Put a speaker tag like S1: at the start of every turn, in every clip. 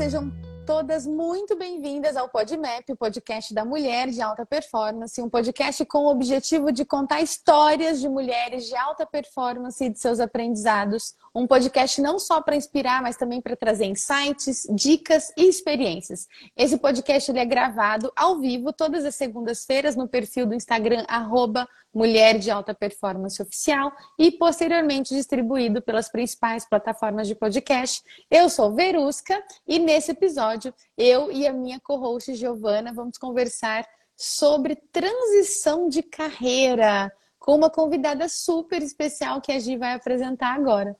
S1: sejam todas muito bem-vindas ao PodMap, o podcast da mulher de alta performance, um podcast com o objetivo de contar histórias de mulheres de alta performance e de seus aprendizados. Um podcast não só para inspirar, mas também para trazer insights, dicas e experiências. Esse podcast ele é gravado ao vivo todas as segundas-feiras no perfil do Instagram arroba Mulher de Alta Performance Oficial e posteriormente distribuído pelas principais plataformas de podcast. Eu sou Verusca e nesse episódio eu e a minha co-host Giovana vamos conversar sobre transição de carreira com uma convidada super especial que a Gi vai apresentar agora.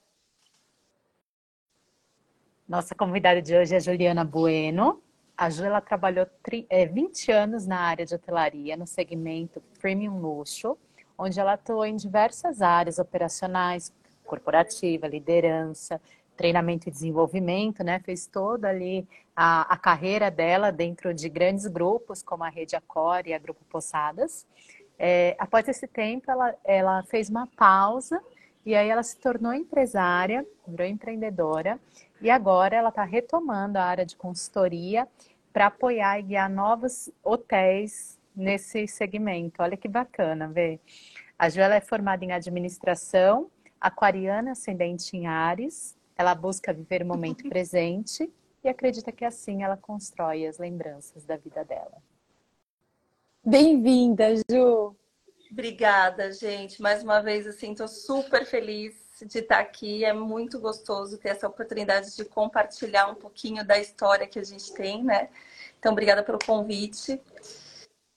S2: Nossa convidada de hoje é Juliana Bueno. A Ju ela trabalhou 20 é, anos na área de hotelaria, no segmento premium luxo, onde ela atuou em diversas áreas operacionais, corporativa, liderança, treinamento e desenvolvimento, né? Fez toda ali a, a carreira dela dentro de grandes grupos, como a Rede Accor e a Grupo Posadas. É, após esse tempo, ela, ela fez uma pausa e aí ela se tornou empresária, virou empreendedora e agora ela está retomando a área de consultoria para apoiar e guiar novos hotéis nesse segmento. Olha que bacana, ver. A Joela é formada em administração, aquariana, ascendente em Ares. Ela busca viver o momento presente e acredita que assim ela constrói as lembranças da vida dela.
S1: Bem-vinda, Ju!
S3: Obrigada, gente. Mais uma vez, assim, estou super feliz de estar aqui. É muito gostoso ter essa oportunidade de compartilhar um pouquinho da história que a gente tem, né? Então, obrigada pelo convite.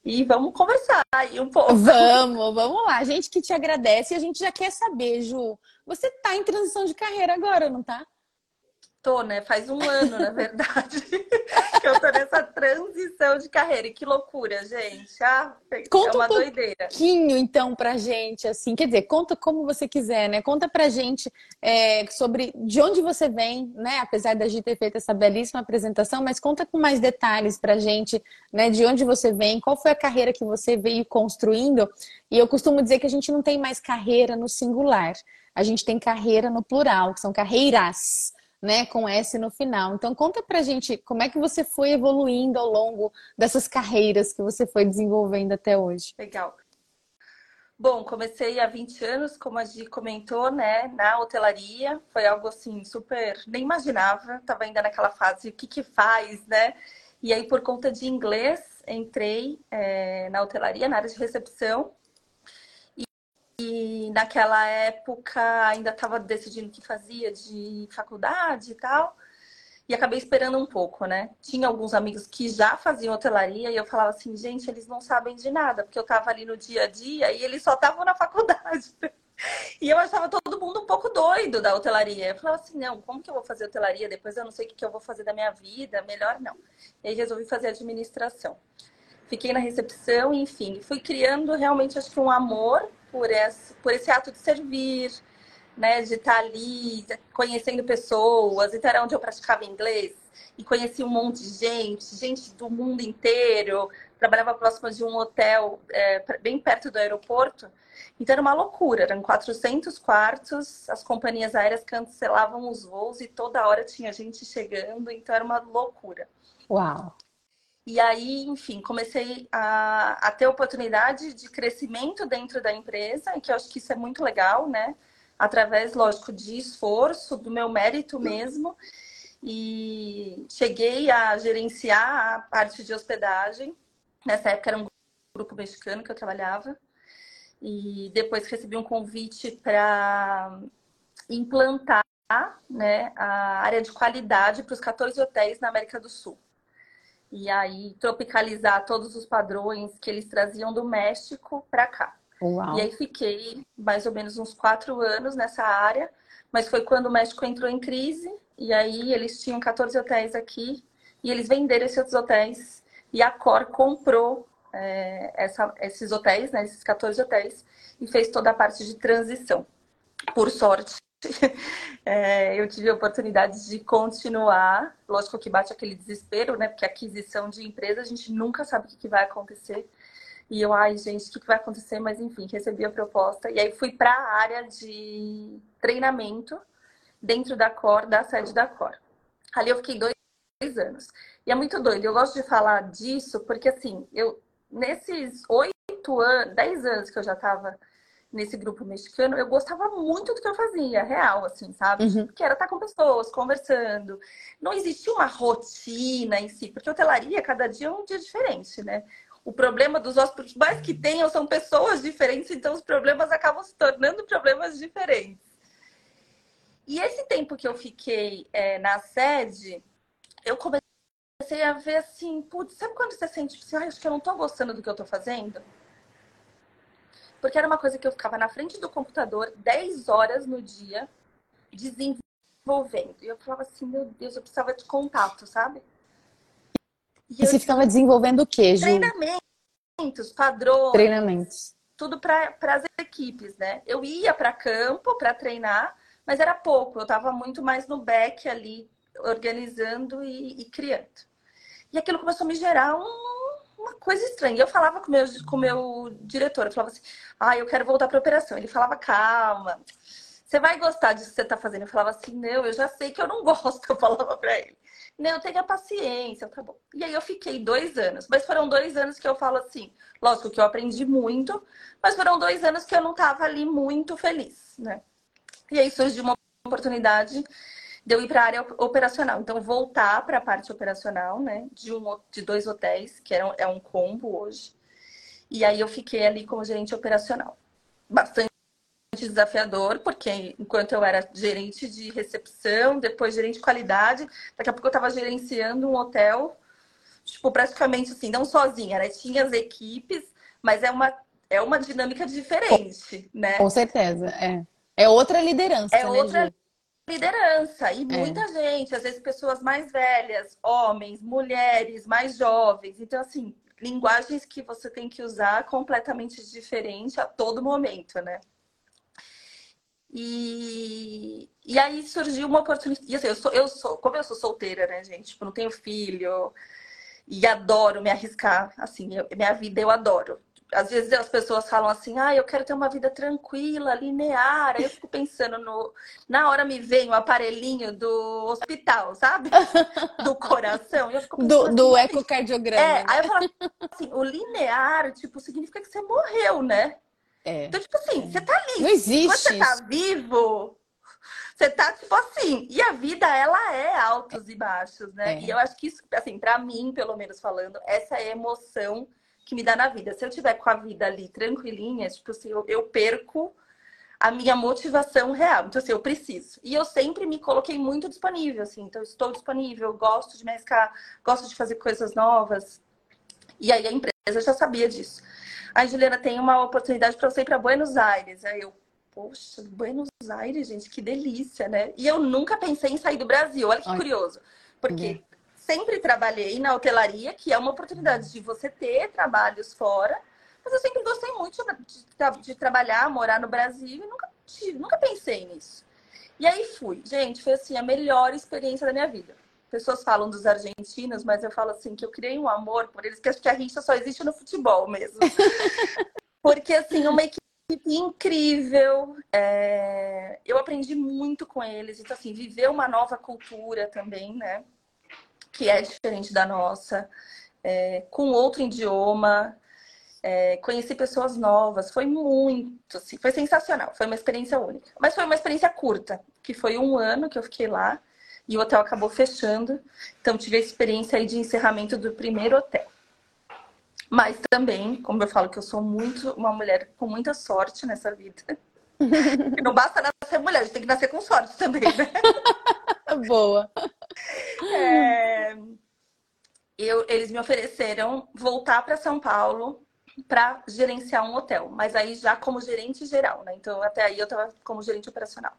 S3: E vamos conversar aí um pouco.
S1: Vamos, vamos lá. A gente que te agradece e a gente já quer saber, Ju. Você está em transição de carreira agora, não tá?
S3: Tô, né? Faz um ano, na verdade, que eu tô nessa transição de carreira. E que loucura, gente. Ah,
S1: conta é uma um doideira. pouquinho, então, pra gente, assim. Quer dizer, conta como você quiser, né? Conta pra gente é, sobre de onde você vem, né? Apesar da gente ter feito essa belíssima apresentação, mas conta com mais detalhes pra gente, né? De onde você vem, qual foi a carreira que você veio construindo. E eu costumo dizer que a gente não tem mais carreira no singular. A gente tem carreira no plural, que são carreiras né, com S no final. Então conta pra gente como é que você foi evoluindo ao longo dessas carreiras que você foi desenvolvendo até hoje.
S3: Legal. Bom, comecei há 20 anos, como a Gi comentou, né, na hotelaria. Foi algo assim super, nem imaginava. Tava ainda naquela fase, o que que faz, né? E aí, por conta de inglês, entrei é, na hotelaria, na área de recepção. E naquela época ainda estava decidindo o que fazia de faculdade e tal. E acabei esperando um pouco, né? Tinha alguns amigos que já faziam hotelaria e eu falava assim, gente, eles não sabem de nada, porque eu estava ali no dia a dia e eles só estavam na faculdade. E eu achava todo mundo um pouco doido da hotelaria. Eu falava assim, não, como que eu vou fazer hotelaria? Depois eu não sei o que eu vou fazer da minha vida, melhor não. E aí resolvi fazer administração. Fiquei na recepção, enfim, fui criando realmente, acho que um amor por esse, por esse ato de servir, né, de estar ali conhecendo pessoas. Então era onde eu praticava inglês e conheci um monte de gente, gente do mundo inteiro. Trabalhava próximo de um hotel é, bem perto do aeroporto. Então era uma loucura, eram 400 quartos, as companhias aéreas cancelavam os voos e toda hora tinha gente chegando, então era uma loucura.
S1: Uau!
S3: E aí, enfim, comecei a, a ter oportunidade de crescimento dentro da empresa, e que eu acho que isso é muito legal, né? Através, lógico, de esforço, do meu mérito mesmo. E cheguei a gerenciar a parte de hospedagem. Nessa época era um grupo mexicano que eu trabalhava. E depois recebi um convite para implantar né, a área de qualidade para os 14 hotéis na América do Sul e aí tropicalizar todos os padrões que eles traziam do México para cá. Uau. E aí fiquei mais ou menos uns quatro anos nessa área, mas foi quando o México entrou em crise e aí eles tinham 14 hotéis aqui e eles venderam esses hotéis e a Cor comprou é, essa, esses hotéis, né, esses 14 hotéis e fez toda a parte de transição. Por sorte, é, eu tive a oportunidade de continuar. Lógico que bate aquele desespero, né? Porque aquisição de empresa, a gente nunca sabe o que vai acontecer. E eu, ai, gente, o que vai acontecer? Mas enfim, recebi a proposta. E aí fui para a área de treinamento dentro da Cor, da sede da Cor. Ali eu fiquei dois anos. E é muito doido. Eu gosto de falar disso porque, assim, eu nesses oito anos, dez anos que eu já estava nesse grupo mexicano, eu gostava muito do que eu fazia, real, assim, sabe? Uhum. Porque era estar com pessoas, conversando. Não existia uma rotina em si, porque hotelaria, cada dia é um dia diferente, né? O problema dos hóspedes, mais que tenham, são pessoas diferentes, então os problemas acabam se tornando problemas diferentes. E esse tempo que eu fiquei é, na sede, eu comecei a ver assim, putz, sabe quando você sente assim, ah, acho que eu não tô gostando do que eu tô fazendo? Porque era uma coisa que eu ficava na frente do computador 10 horas no dia, desenvolvendo. E eu falava assim, meu Deus, eu precisava de contato, sabe?
S1: E, e você ficava desenvolvendo o quê, Ju?
S3: Treinamentos, padrões.
S1: Treinamentos.
S3: Tudo para as equipes, né? Eu ia para campo para treinar, mas era pouco. Eu estava muito mais no back ali, organizando e, e, criando. E aquilo começou a me gerar um, uma coisa estranha. Eu falava com meu, o com meu diretor, eu falava assim, ah, eu quero voltar para operação. Ele falava, calma, você vai gostar disso que você está fazendo. Eu falava assim, não, eu já sei que eu não gosto, eu falava para ele. Não, tenha paciência, tá bom. E aí eu fiquei dois anos, mas foram dois anos que eu falo assim, lógico que eu aprendi muito, mas foram dois anos que eu não estava ali muito feliz, né? E aí surgiu uma oportunidade de eu ir para a área operacional. Então, voltar para a parte operacional, né? De, um, de dois hotéis, que era, é um combo hoje. E aí eu fiquei ali como gerente operacional. Bastante desafiador, porque enquanto eu era gerente de recepção, depois gerente de qualidade, daqui a pouco eu estava gerenciando um hotel, tipo, praticamente assim, não sozinha, né? Tinha as equipes, mas é uma, é uma dinâmica diferente, né?
S1: Com certeza, é. É outra liderança.
S3: É né, outra Ju? Liderança. E é. muita gente, às vezes pessoas mais velhas, homens, mulheres, mais jovens. Então, assim, linguagens que você tem que usar completamente diferente a todo momento, né? E, e aí surgiu uma oportunidade. E assim, eu sou, eu sou, como eu sou solteira, né, gente? Tipo, não tenho filho e adoro me arriscar. Assim, eu, minha vida eu adoro às vezes as pessoas falam assim, ah, eu quero ter uma vida tranquila, linear. Aí eu fico pensando no. Na hora me vem o aparelhinho do hospital, sabe? Do coração.
S1: do assim, do ecocardiograma.
S3: É, né? aí eu falo assim, o linear, tipo, significa que você morreu, né? É. Então, tipo assim, é. você tá ali.
S1: Não existe.
S3: Quando você tá vivo, você tá, tipo assim, e a vida, ela é altos e baixos, né? É. E eu acho que isso, assim, para mim, pelo menos falando, essa é a emoção que me dá na vida. Se eu tiver com a vida ali tranquilinha, tipo assim, eu, eu perco a minha motivação real. Então, assim, eu preciso. E eu sempre me coloquei muito disponível, assim. Então, estou disponível, gosto de me arriscar, gosto de fazer coisas novas. E aí a empresa já sabia disso. Aí, Juliana, tem uma oportunidade para você ir para Buenos Aires. Aí eu, poxa, Buenos Aires, gente, que delícia, né? E eu nunca pensei em sair do Brasil. Olha que Ai. curioso. Porque sempre trabalhei na hotelaria, que é uma oportunidade de você ter trabalhos fora. Mas eu sempre gostei muito de, de, de trabalhar, morar no Brasil e nunca, nunca pensei nisso. E aí fui. Gente, foi assim a melhor experiência da minha vida. Pessoas falam dos argentinos, mas eu falo assim que eu criei um amor por eles, que acho que a rixa só existe no futebol mesmo. Porque assim, uma equipe incrível. É... Eu aprendi muito com eles. Então, assim, viver uma nova cultura também, né? Que é diferente da nossa, é, com outro idioma, é, conheci pessoas novas, foi muito, assim, foi sensacional, foi uma experiência única. Mas foi uma experiência curta, que foi um ano que eu fiquei lá e o hotel acabou fechando, então tive a experiência aí de encerramento do primeiro hotel. Mas também, como eu falo que eu sou muito uma mulher com muita sorte nessa vida. não basta nascer mulher, a gente tem que nascer com sorte também, né?
S1: Boa.
S3: É, eu, eles me ofereceram voltar para São Paulo para gerenciar um hotel, mas aí já como gerente geral, né? Então até aí eu estava como gerente operacional.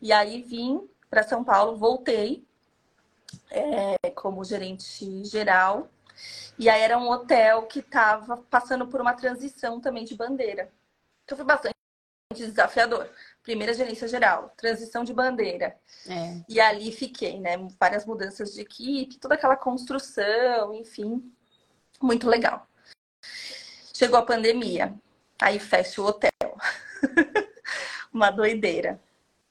S3: E aí vim para São Paulo, voltei é, como gerente geral. E aí era um hotel que estava passando por uma transição também de bandeira. Então foi bastante desafiador primeira gerência geral, transição de bandeira. É. E ali fiquei, né? Várias mudanças de equipe, toda aquela construção, enfim, muito legal. Chegou a pandemia, aí fecha o hotel. Uma doideira.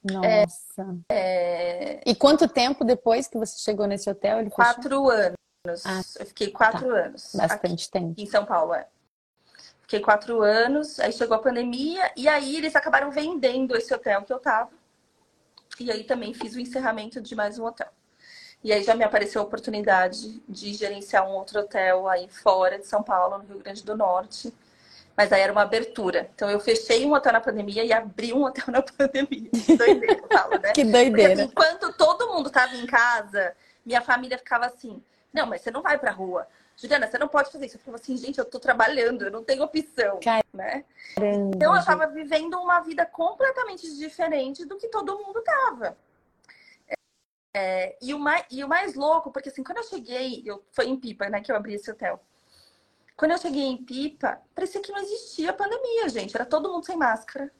S1: Nossa. É... E quanto tempo depois que você chegou nesse hotel?
S3: Quatro fechou? anos. Ah, eu fiquei quatro tá. anos.
S1: Bastante
S3: aqui,
S1: tempo.
S3: Em São Paulo, é. Fiquei quatro anos, aí chegou a pandemia, e aí eles acabaram vendendo esse hotel que eu tava. E aí também fiz o encerramento de mais um hotel. E aí já me apareceu a oportunidade de gerenciar um outro hotel aí fora de São Paulo, no Rio Grande do Norte. Mas aí era uma abertura. Então eu fechei um hotel na pandemia e abri um hotel na pandemia. Que doideira, eu falo, né?
S1: que doideira. Porque,
S3: assim, enquanto todo mundo tava em casa, minha família ficava assim: não, mas você não vai pra rua. Juliana, você não pode fazer isso. Eu falava assim, gente, eu tô trabalhando, eu não tenho opção, Caramba, né? Então eu tava vivendo uma vida completamente diferente do que todo mundo tava. É, e, o mais, e o mais louco, porque assim, quando eu cheguei, eu, foi em Pipa, né, que eu abri esse hotel. Quando eu cheguei em Pipa, parecia que não existia pandemia, gente. Era todo mundo sem máscara.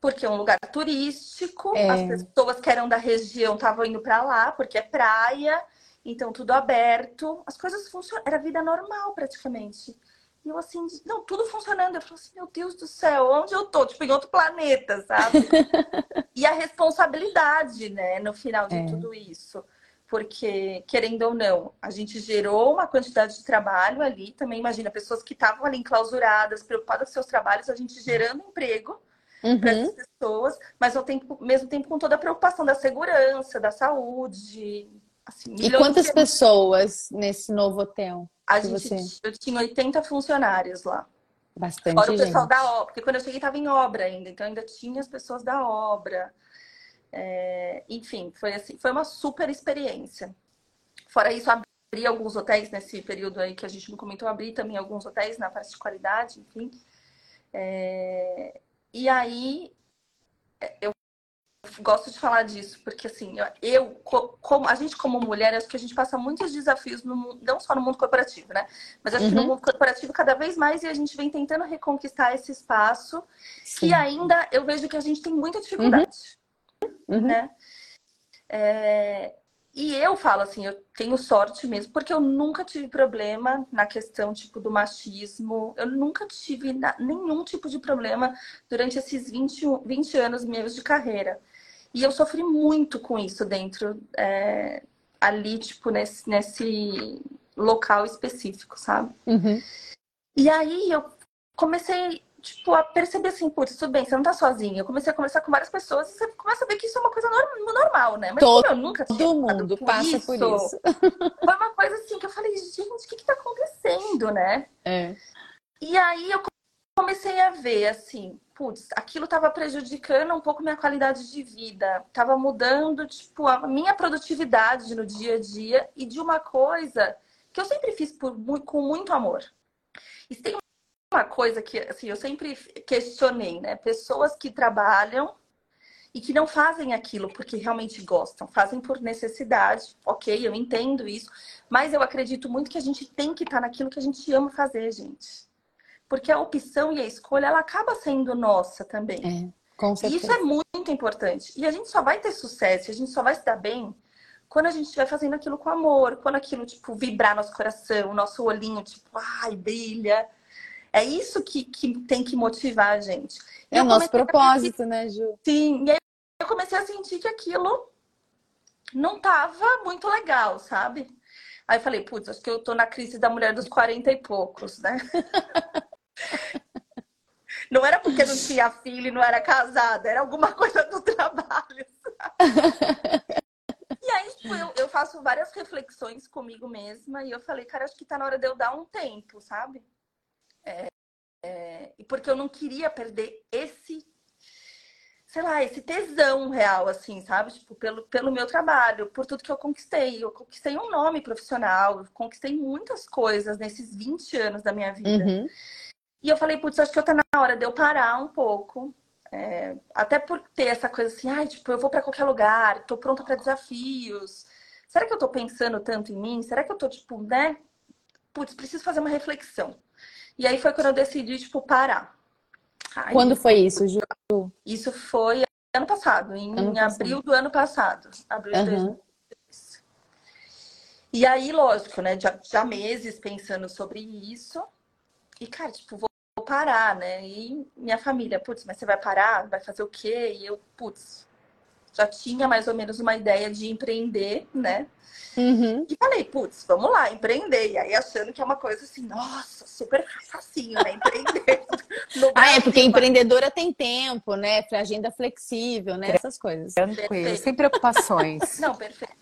S3: Porque é um lugar turístico, é. as pessoas que eram da região estavam indo para lá, porque é praia, então tudo aberto. As coisas funcionavam, era vida normal praticamente. E eu assim, não, tudo funcionando. Eu falei assim, meu Deus do céu, onde eu tô? Tipo, em outro planeta, sabe? e a responsabilidade, né, no final de é. tudo isso porque, querendo ou não, a gente gerou uma quantidade de trabalho ali. Também imagina, pessoas que estavam ali enclausuradas, preocupadas com seus trabalhos, a gente gerando emprego uhum. para essas pessoas, mas ao tempo, mesmo tempo com toda a preocupação da segurança, da saúde.
S1: Assim, e quantas de... pessoas nesse novo hotel?
S3: A gente você... eu tinha 80 funcionários lá.
S1: Bastante.
S3: Fora
S1: o
S3: pessoal da obra, porque quando eu cheguei estava em obra ainda, então ainda tinha as pessoas da obra. É, enfim, foi assim, foi uma super experiência. Fora isso, abri alguns hotéis nesse período aí que a gente não comentou, abri também alguns hotéis na parte de qualidade, enfim. É, e aí eu gosto de falar disso, porque assim, eu, como a gente como mulher, acho que a gente passa muitos desafios no não só no mundo corporativo, né? Mas acho uhum. que no uhum. mundo corporativo cada vez mais e a gente vem tentando reconquistar esse espaço Sim. que ainda eu vejo que a gente tem muita dificuldade. Uhum uhum. né? É... E eu falo assim, eu tenho sorte mesmo, porque eu nunca tive problema na questão tipo do machismo. Eu nunca tive nenhum tipo de problema durante esses 20, 20 anos meus de carreira. E eu sofri muito com isso dentro, é, ali, tipo, nesse, nesse local específico, sabe?
S1: Uhum.
S3: E aí eu comecei tipo, a perceber assim, putz, tudo bem, você não tá sozinha. Eu comecei a conversar com várias pessoas e você começa a ver que isso é uma coisa normal, né?
S1: Mas Todo eu nunca tinha mundo por passa isso, por isso.
S3: Foi uma coisa assim que eu falei, gente, o que que tá acontecendo, né?
S1: É.
S3: E aí eu comecei a ver, assim, putz, aquilo tava prejudicando um pouco minha qualidade de vida. Tava mudando, tipo, a minha produtividade no dia a dia e de uma coisa que eu sempre fiz por, com muito amor. E tem uma coisa que assim, eu sempre questionei, né? Pessoas que trabalham e que não fazem aquilo porque realmente gostam, fazem por necessidade, ok, eu entendo isso, mas eu acredito muito que a gente tem que estar naquilo que a gente ama fazer, gente. Porque a opção e a escolha, ela acaba sendo nossa também.
S1: É, com certeza.
S3: E isso é muito importante. E a gente só vai ter sucesso, a gente só vai se dar bem quando a gente estiver fazendo aquilo com amor, quando aquilo, tipo, vibrar nosso coração, nosso olhinho, tipo, ai, brilha. É isso que, que tem que motivar a gente.
S1: É o nosso propósito, a... né, Ju?
S3: Sim, e aí eu comecei a sentir que aquilo não tava muito legal, sabe? Aí eu falei, putz, acho que eu tô na crise da mulher dos 40 e poucos, né? não era porque não tinha filho e não era casada, era alguma coisa do trabalho. e aí, tipo, eu, eu faço várias reflexões comigo mesma e eu falei, cara, acho que tá na hora de eu dar um tempo, sabe? É, é, e porque eu não queria perder esse, sei lá, esse tesão real, assim, sabe? Tipo, pelo, pelo meu trabalho, por tudo que eu conquistei. Eu conquistei um nome profissional, conquistei muitas coisas nesses 20 anos da minha vida. Uhum. E eu falei, putz, acho que eu tá na hora de eu parar um pouco. É, até por ter essa coisa assim, ai, tipo, eu vou para qualquer lugar, tô pronta para desafios. Será que eu tô pensando tanto em mim? Será que eu tô, tipo, né? Putz, preciso fazer uma reflexão. E aí foi quando eu decidi, tipo, parar.
S1: Aí, quando foi isso, Ju?
S3: Isso foi ano passado, em ano abril passado. do ano passado. Abril uhum. de 2023. E aí, lógico, né? Já, já meses pensando sobre isso. E, cara, tipo, vou parar, né? E minha família, putz, mas você vai parar? Vai fazer o quê? E eu, putz, já tinha mais ou menos uma ideia de empreender, né?
S1: Uhum.
S3: E falei, putz, vamos lá, empreender. E aí achando que é uma coisa assim, nossa, super facinho, né? Empreender.
S1: ah, é, porque empreendedora tem tempo, né? Pra agenda flexível, né? Essas coisas.
S2: Tranquilo, sem preocupações.
S3: Não, perfeito.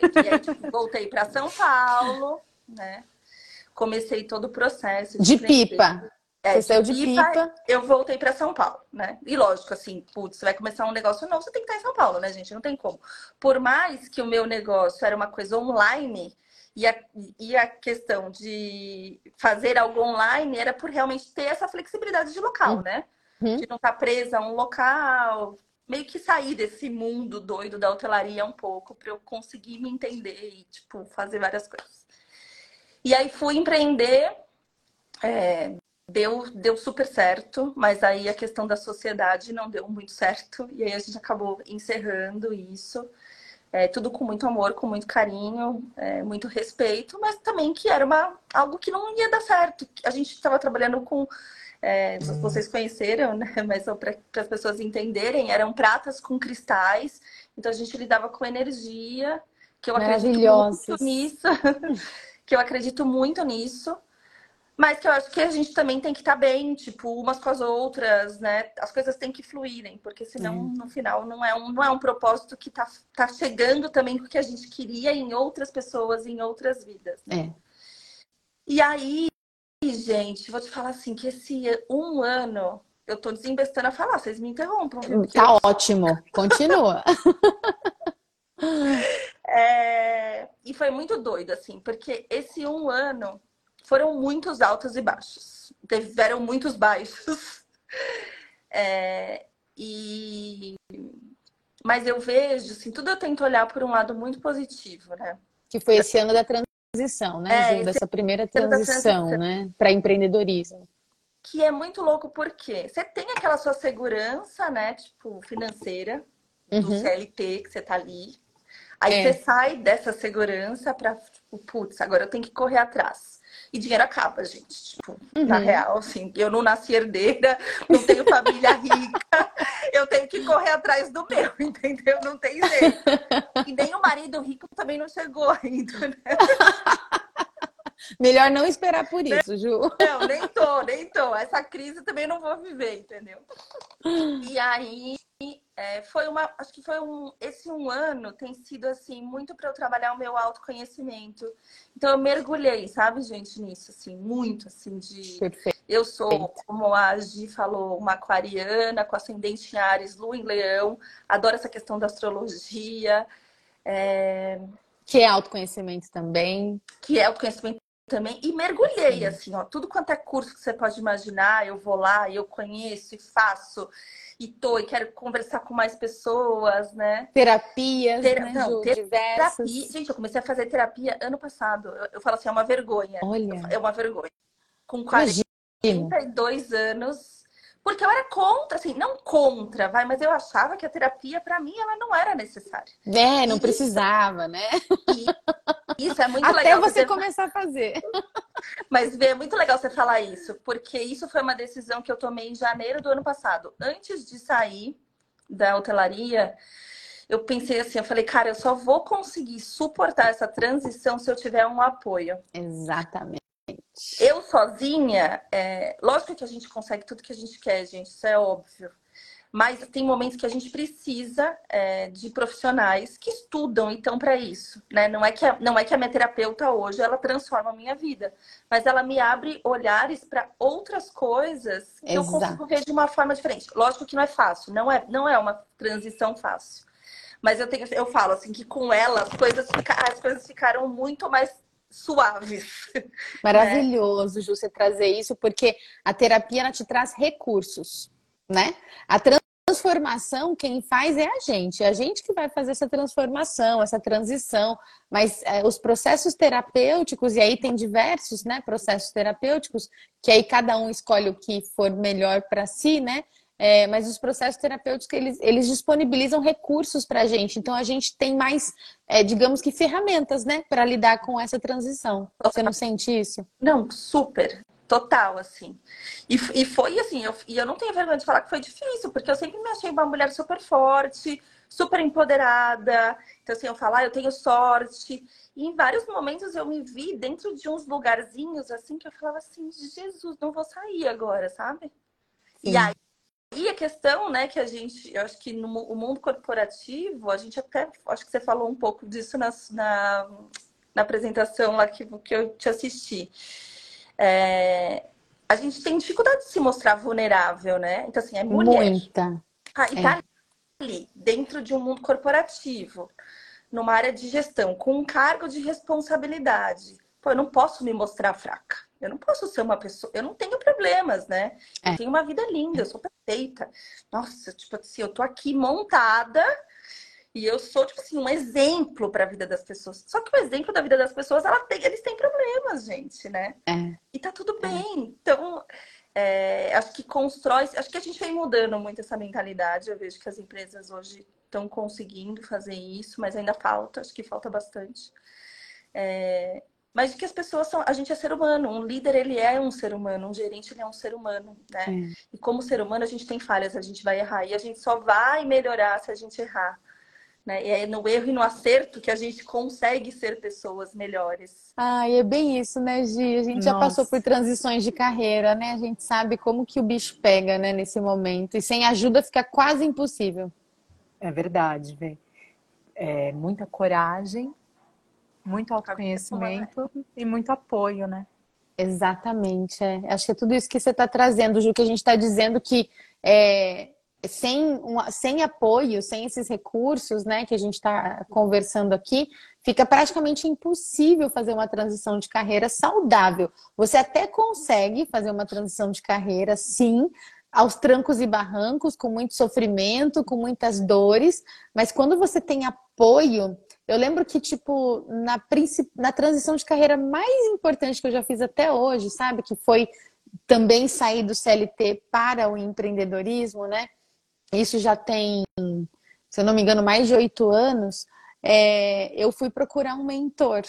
S3: E aí, tipo, voltei para São Paulo, né? Comecei todo o processo.
S1: De, de pipa.
S3: É, você saiu de pipa, pipa, eu voltei para São Paulo, né? E lógico, assim, putz, você vai começar um negócio novo, você tem que estar em São Paulo, né, gente? Não tem como. Por mais que o meu negócio era uma coisa online, e a, e a questão de fazer algo online era por realmente ter essa flexibilidade de local, uhum. né? De não estar presa a um local, meio que sair desse mundo doido da hotelaria um pouco, para eu conseguir me entender e, tipo, fazer várias coisas. E aí fui empreender. É, deu, deu super certo, mas aí a questão da sociedade não deu muito certo, e aí a gente acabou encerrando isso. É, tudo com muito amor, com muito carinho, é, muito respeito, mas também que era uma, algo que não ia dar certo. A gente estava trabalhando com. É, vocês conheceram, né? Mas só para as pessoas entenderem, eram pratas com cristais, então a gente lidava com energia, que eu acredito muito nisso, que eu acredito muito nisso. Mas que eu acho que a gente também tem que estar tá bem, tipo, umas com as outras, né? As coisas têm que fluírem, porque senão, é. no final, não é um, não é um propósito que tá, tá chegando também com o que a gente queria em outras pessoas, em outras vidas. Né? É. E aí, gente, vou te falar assim, que esse um ano, eu tô desembestando a falar, vocês me interrompam.
S1: Viu? Tá ótimo, continua.
S3: é... E foi muito doido, assim, porque esse um ano foram muitos altos e baixos. Tiveram muitos baixos. É, e... Mas eu vejo, assim, tudo eu tento olhar por um lado muito positivo, né?
S1: Que foi esse ano da transição, né, é, Dessa primeira transição, transição, né? Para empreendedorismo.
S3: Que é muito louco porque você tem aquela sua segurança, né? Tipo, financeira, do uhum. CLT, que você tá ali. Aí é. você sai dessa segurança para, tipo, putz, agora eu tenho que correr atrás. E dinheiro acaba, gente. Tipo, uhum. na real, assim, eu não nasci herdeira, não tenho família rica, eu tenho que correr atrás do meu, entendeu? Não tem jeito. E nem o marido rico também não chegou ainda, né?
S1: Melhor não esperar por isso, Ju.
S3: Não, nem tô, nem tô. Essa crise também não vou viver, entendeu? E aí é, foi uma, acho que foi um, esse um ano tem sido assim muito para eu trabalhar o meu autoconhecimento. Então eu mergulhei, sabe, gente, nisso assim, muito assim de. Perfeito. Eu sou, como a Gi falou, uma aquariana com ascendente em Ares, Lua em Leão. Adoro essa questão da astrologia. É...
S1: Que é autoconhecimento também.
S3: Que é autoconhecimento também e mergulhei Sim. assim, ó, tudo quanto é curso que você pode imaginar, eu vou lá, eu conheço e faço e tô e quero conversar com mais pessoas, né?
S1: Terapias, Ter... né, Não, diversas.
S3: Terapia. Gente, eu comecei a fazer terapia ano passado. Eu, eu falo assim, é uma vergonha.
S1: Olha.
S3: É uma vergonha. Com 42 anos, porque eu era contra, assim, não contra, vai, mas eu achava que a terapia, para mim, ela não era necessária.
S1: É, não e precisava, isso, né?
S3: isso é muito
S1: Até
S3: legal.
S1: Até você começar a fazer.
S3: Mas é muito legal você falar isso, porque isso foi uma decisão que eu tomei em janeiro do ano passado. Antes de sair da hotelaria, eu pensei assim, eu falei, cara, eu só vou conseguir suportar essa transição se eu tiver um apoio.
S1: Exatamente.
S3: Sozinha, é... lógico que a gente consegue tudo que a gente quer, gente, isso é óbvio. Mas tem momentos que a gente precisa é, de profissionais que estudam então para isso, né? Não é que a, não é que a minha terapeuta hoje ela transforma a minha vida, mas ela me abre olhares para outras coisas que Exato. eu consigo ver de uma forma diferente. Lógico que não é fácil, não é não é uma transição fácil. Mas eu tenho eu falo assim que com ela as coisas as coisas ficaram muito mais suaves.
S1: Maravilhoso, né? Ju, você trazer isso, porque a terapia ela te traz recursos, né? A transformação, quem faz é a gente, é a gente que vai fazer essa transformação, essa transição, mas é, os processos terapêuticos, e aí tem diversos né, processos terapêuticos, que aí cada um escolhe o que for melhor para si, né? É, mas os processos terapêuticos, eles, eles disponibilizam recursos para a gente. Então, a gente tem mais, é, digamos que, ferramentas, né? Para lidar com essa transição. Você não sente isso?
S3: Não, super. Total, assim. E, e foi assim, eu, e eu não tenho vergonha de falar que foi difícil, porque eu sempre me achei uma mulher super forte, super empoderada. Então, assim, eu falar, ah, eu tenho sorte. E em vários momentos eu me vi dentro de uns lugarzinhos, assim, que eu falava assim, Jesus, não vou sair agora, sabe? Sim. E aí, e a questão, né, que a gente, eu acho que no mundo corporativo, a gente até, acho que você falou um pouco disso na, na, na apresentação lá que, que eu te assisti. É, a gente tem dificuldade de se mostrar vulnerável, né? Então, assim, é mulher.
S1: Muita.
S3: Ah, e tá é. ali, dentro de um mundo corporativo, numa área de gestão, com um cargo de responsabilidade. Pô, eu não posso me mostrar fraca. Eu não posso ser uma pessoa. Eu não tenho problemas, né? É. Eu tenho uma vida linda, eu sou perfeita. Nossa, tipo assim, eu tô aqui montada e eu sou, tipo assim, um exemplo para a vida das pessoas. Só que o exemplo da vida das pessoas, ela tem, eles têm problemas, gente, né?
S1: É.
S3: E tá tudo bem. É. Então, é, acho que constrói. Acho que a gente vem mudando muito essa mentalidade. Eu vejo que as empresas hoje estão conseguindo fazer isso, mas ainda falta, acho que falta bastante. É, mas que as pessoas são, a gente é ser humano, um líder ele é um ser humano, um gerente ele é um ser humano, né? É. E como ser humano a gente tem falhas, a gente vai errar e a gente só vai melhorar se a gente errar. Né? E é no erro e no acerto que a gente consegue ser pessoas melhores.
S1: Ah, e é bem isso, né, Gi? A gente Nossa. já passou por transições de carreira, né? A gente sabe como que o bicho pega, né, nesse momento. E sem ajuda fica quase impossível.
S2: É verdade, Vê. É muita coragem, muito autoconhecimento e muito apoio, né?
S1: Exatamente. É. Acho que é tudo isso que você está trazendo, Ju, que a gente está dizendo que é, sem, um, sem apoio, sem esses recursos, né, que a gente está conversando aqui, fica praticamente impossível fazer uma transição de carreira saudável. Você até consegue fazer uma transição de carreira, sim, aos trancos e barrancos, com muito sofrimento, com muitas dores, mas quando você tem apoio, eu lembro que, tipo, na, na transição de carreira mais importante que eu já fiz até hoje, sabe? Que foi também sair do CLT para o empreendedorismo, né? isso já tem, se eu não me engano, mais de oito anos, é, eu fui procurar um mentor.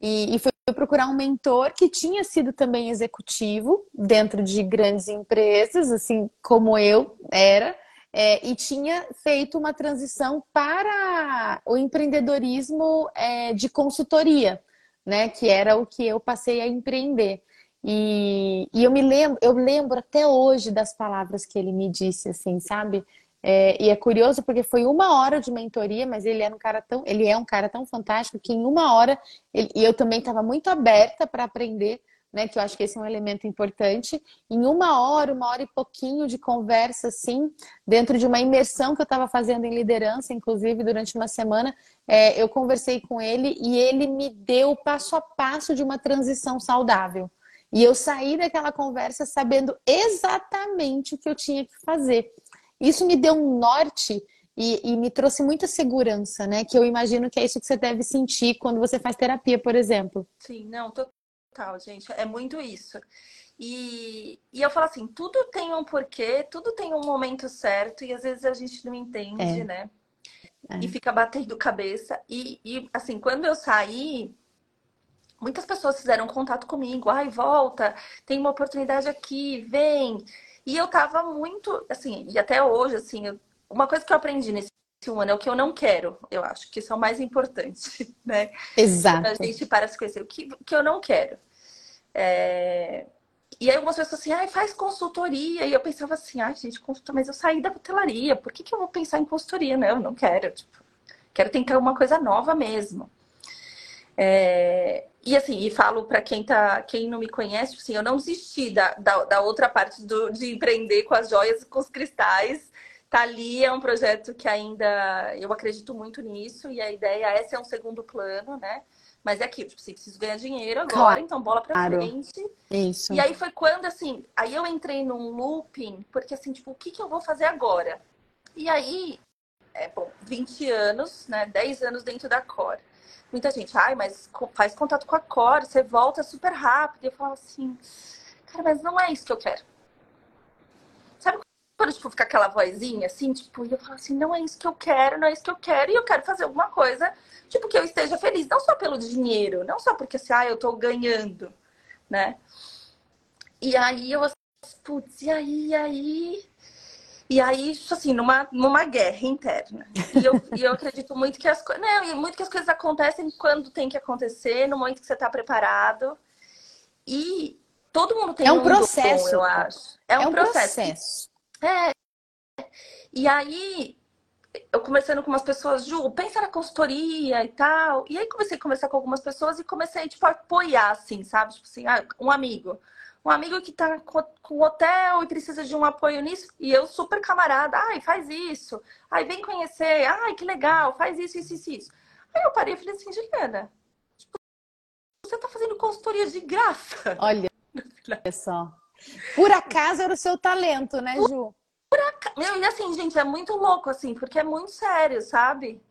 S1: E, e fui procurar um mentor que tinha sido também executivo dentro de grandes empresas, assim como eu era, é, e tinha feito uma transição para o empreendedorismo é, de consultoria, né? Que era o que eu passei a empreender. E, e eu me lembro, eu lembro até hoje das palavras que ele me disse, assim, sabe? É, e é curioso porque foi uma hora de mentoria, mas ele era um cara tão, ele é um cara tão fantástico que em uma hora ele, e eu também estava muito aberta para aprender, né? Que eu acho que esse é um elemento importante. Em uma hora, uma hora e pouquinho de conversa, assim, dentro de uma imersão que eu estava fazendo em liderança, inclusive durante uma semana, é, eu conversei com ele e ele me deu passo a passo de uma transição saudável. E eu saí daquela conversa sabendo exatamente o que eu tinha que fazer. Isso me deu um norte e, e, me trouxe muita segurança, né? Que eu imagino que é isso que você deve sentir quando você faz terapia, por exemplo.
S3: Sim, não, total, gente. É muito isso. E, e eu falo assim, tudo tem um porquê, tudo tem um momento certo, e às vezes a gente não entende, é. né? É. E fica batendo cabeça. E, e assim, quando eu saí, muitas pessoas fizeram contato comigo. Ai, volta, tem uma oportunidade aqui, vem. E eu tava muito, assim, e até hoje, assim, eu, uma coisa que eu aprendi nesse um ano é o que eu não quero, eu acho que isso é o mais importante, né?
S1: Exato.
S3: A gente para se conhecer. O que, o que eu não quero. É... E aí algumas pessoas assim, ai, faz consultoria. E eu pensava assim, ai, gente, consulta, mas eu saí da hotelaria, por que, que eu vou pensar em consultoria? Não, não quero. Tipo, quero tentar uma coisa nova mesmo. É... E assim, e falo para quem tá, quem não me conhece, assim, eu não desisti da, da, da outra parte do, de empreender com as joias e com os cristais. Tá ali, é um projeto que ainda eu acredito muito nisso, e a ideia é ser um segundo plano, né? Mas é aquilo, tipo, você precisa ganhar dinheiro agora, claro. então bola pra claro. frente.
S1: Isso.
S3: E aí foi quando, assim, aí eu entrei num looping, porque assim, tipo, o que, que eu vou fazer agora? E aí, é bom, 20 anos, né? 10 anos dentro da Core muita gente, ai, mas faz contato com a Core, você volta super rápido. E eu falo assim, cara, mas não é isso que eu quero. Quando, tipo, fica aquela vozinha assim, tipo, e eu falo assim, não é isso que eu quero, não é isso que eu quero, e eu quero fazer alguma coisa, tipo, que eu esteja feliz, não só pelo dinheiro, não só porque assim, ah, eu tô ganhando, né? E aí eu, putz, e aí, e aí? E aí, assim, numa, numa guerra interna. E eu, e eu acredito muito que as coisas. Não, muito que as coisas acontecem quando tem que acontecer, no momento que você está preparado. E todo mundo tem
S1: é um, um processo, dom,
S3: eu acho. É um,
S1: é um
S3: processo.
S1: processo.
S3: É. E aí, eu conversando com umas pessoas, Ju, pensa na consultoria e tal. E aí comecei a conversar com algumas pessoas e comecei, tipo, a apoiar, assim, sabe? Tipo assim, ah, um amigo. Um amigo que tá com hotel e precisa de um apoio nisso. E eu super camarada, ai, faz isso. Ai, vem conhecer. Ai, que legal, faz isso, isso, isso, isso. Aí eu parei e falei assim, Juliana, tipo, você tá fazendo consultoria de graça.
S1: Olha, olha só. Por acaso era o seu talento, né, Ju?
S3: Meu, e assim, gente, é muito louco, assim, porque é muito sério, sabe?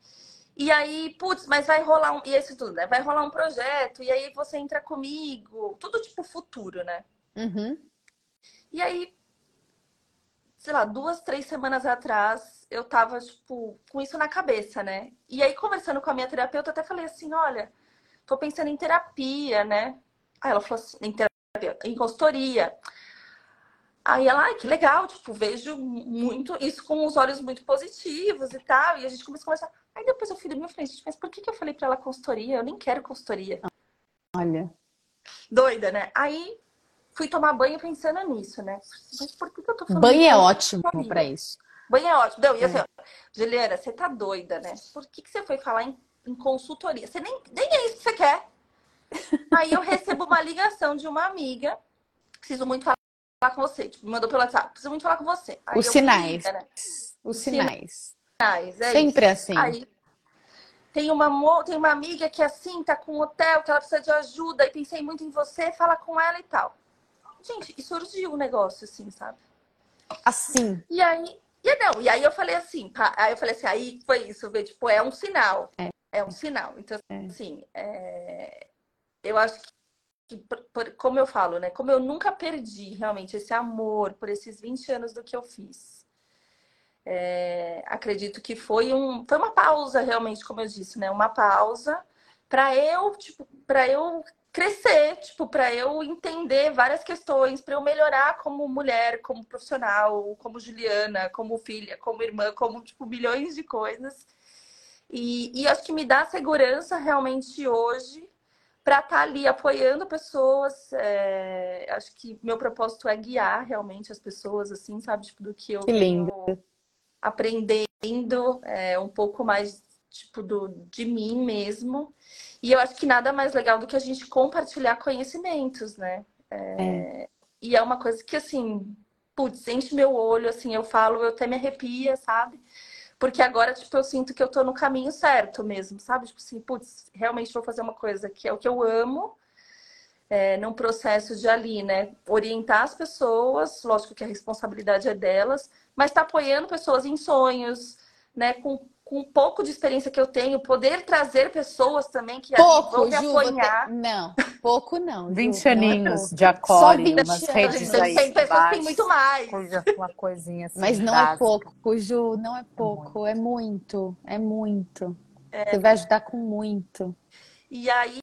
S3: E aí, putz, mas vai rolar um. E esse tudo, né? Vai rolar um projeto, e aí você entra comigo. Tudo tipo futuro, né?
S1: Uhum.
S3: E aí, sei lá, duas, três semanas atrás, eu tava, tipo, com isso na cabeça, né? E aí, conversando com a minha terapeuta, até falei assim: olha, tô pensando em terapia, né? Aí ela falou assim: em terapia, em consultoria. Aí ela, ai, que legal, tipo, vejo muito isso com os olhos muito positivos e tal. E a gente começou a conversar. Aí depois eu fui da minha frente, mas por que, que eu falei pra ela consultoria? Eu nem quero consultoria.
S1: Olha.
S3: Doida, né? Aí fui tomar banho pensando nisso, né? Mas por que, que eu tô falando
S1: Banho é ótimo para isso.
S3: Banho é ótimo. Não, e assim, é. ó, Juliana, você tá doida, né? Por que, que você foi falar em, em consultoria? Você nem, nem é isso que você quer. Aí eu recebo uma ligação de uma amiga. Preciso muito falar falar com você. Tipo, me mandou pelo WhatsApp, preciso muito falar com você.
S1: Aí Os sinais. né? Os sinais.
S3: sinais é
S1: Sempre
S3: isso.
S1: assim.
S3: Aí, tem uma, tem uma amiga que é assim, tá com um hotel, que ela precisa de ajuda, e pensei muito em você, fala com ela e tal. Gente, e surgiu o um negócio, assim, sabe?
S1: Assim.
S3: E aí, e não, e aí eu falei assim, aí eu falei assim, aí foi isso, ver, tipo, é um sinal.
S1: É,
S3: é um sinal. Então, é. assim, é... eu acho que como eu falo, né? Como eu nunca perdi realmente esse amor por esses 20 anos do que eu fiz. É, acredito que foi, um, foi uma pausa, realmente, como eu disse, né? Uma pausa para eu, tipo, para eu crescer, tipo, para eu entender várias questões, para eu melhorar como mulher, como profissional, como Juliana, como filha, como irmã, como, tipo, milhões de coisas. E, e acho que me dá segurança realmente hoje para estar tá ali apoiando pessoas. É... Acho que meu propósito é guiar realmente as pessoas, assim, sabe? Tipo, do que eu
S1: que lindo.
S3: aprendendo é, um pouco mais, tipo, do, de mim mesmo. E eu acho que nada mais legal do que a gente compartilhar conhecimentos, né? É... É. E é uma coisa que, assim, putz, enche meu olho, assim, eu falo, eu até me arrepia, sabe? Porque agora, tipo, eu sinto que eu tô no caminho certo mesmo, sabe? Tipo assim, putz, realmente vou fazer uma coisa que é o que eu amo, é, num processo de ali, né? Orientar as pessoas, lógico que a responsabilidade é delas, mas tá apoiando pessoas em sonhos, né? Com com um pouco de experiência que eu tenho, poder trazer pessoas também que
S1: pouco, vão me Ju, apoiar. Ter... Não, pouco não.
S2: 20 é aninhos é de acore, umas redes aí.
S3: Tem pessoas que têm muito mais.
S2: Coisa, uma coisinha assim.
S1: Mas não é básica. é pouco, Ju, não é pouco, é muito, é muito. É. Você vai ajudar com muito.
S3: E aí,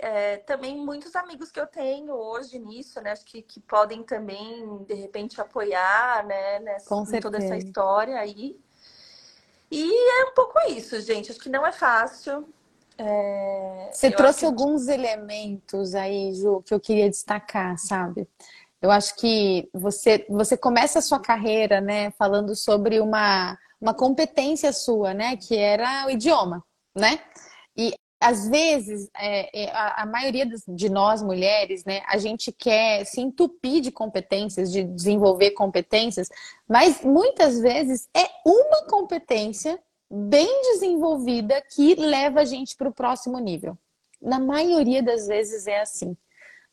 S3: é, também muitos amigos que eu tenho hoje nisso, né? Acho que, que podem também, de repente, apoiar, né? Nessa,
S1: com
S3: toda essa história aí. E é um pouco isso, gente. Acho que não é fácil. É...
S1: Você eu trouxe alguns elementos aí, Ju, que eu queria destacar, sabe? Eu acho que você, você começa a sua carreira, né, falando sobre uma, uma competência sua, né, que era o idioma, né? Às vezes, é, é, a, a, maioria de nós mulheres, né, a gente quer se entupir de competências, de desenvolver competências, mas muitas vezes é uma competência bem desenvolvida que leva a gente para o próximo nível. Na maioria das vezes é assim.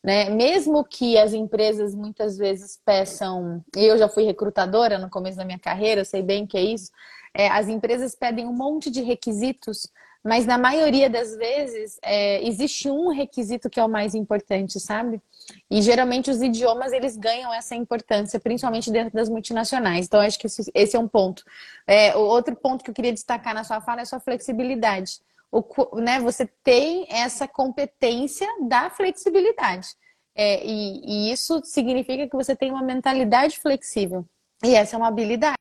S1: Né? Mesmo que as empresas muitas vezes peçam, eu já fui recrutadora no começo da minha carreira, sei bem que é isso, é, as empresas pedem um monte de requisitos mas na maioria das vezes é, existe um requisito que é o mais importante, sabe? E geralmente os idiomas eles ganham essa importância, principalmente dentro das multinacionais. Então acho que esse é um ponto. É, o outro ponto que eu queria destacar na sua fala é a sua flexibilidade. O, né, você tem essa competência da flexibilidade. É, e, e isso significa que você tem uma mentalidade flexível. E essa é uma habilidade.